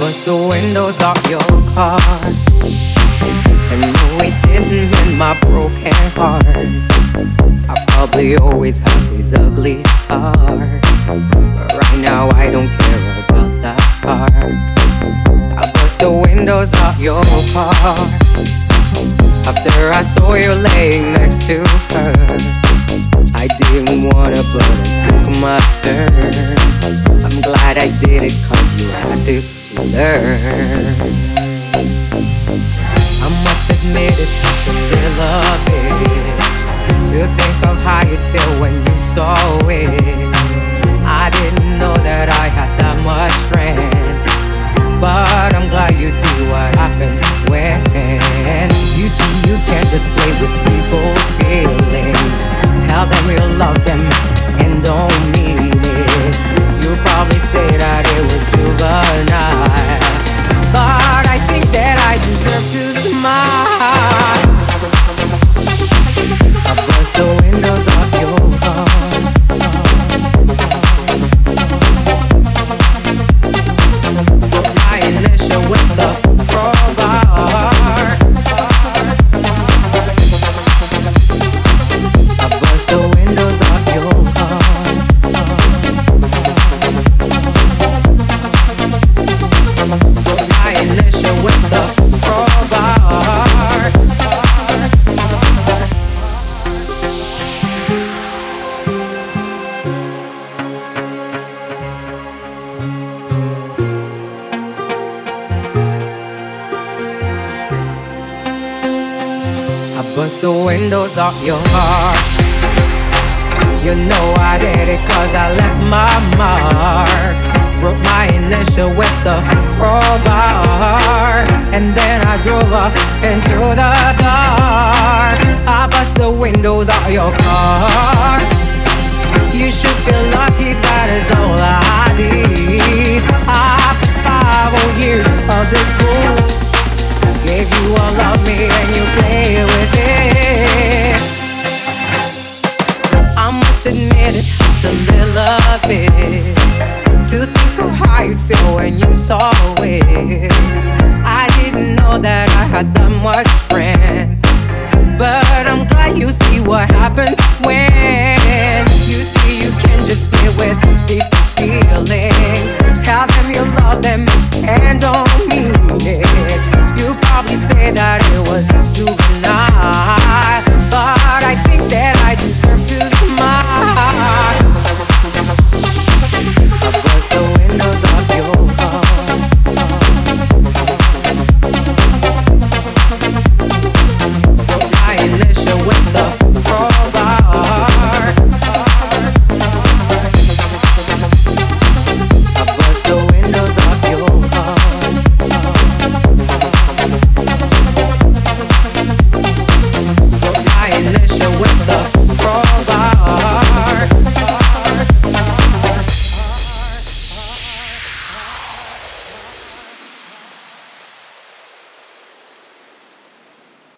bust the windows off your car. And no, it didn't mend my broken heart. I probably always have these ugly scars. But right now, I don't care about that part. I bust the windows off your car. After I saw you laying next to her, I didn't wanna, but I took my turn. I'm glad I did it, cause you had to learn. I must admit it took a little bit to think of how you'd feel when you saw it. I didn't know that I had that much strength. But I'm glad you see what happens when you see you can't just play with people's feelings. Tell them you love them and don't mean bust the windows off your car. You know I did it cause I left my mark. Wrote my initial with the crowbar. And then I drove off into the dark. I bust the windows off your car. I must admit it a little bit to think of how you'd feel when you saw it. I didn't know that I had that much strength, but I'm glad you see what happens when you see you can just play with people's feelings. Tell them you love them and don't mean it. You probably say that it was juvenile.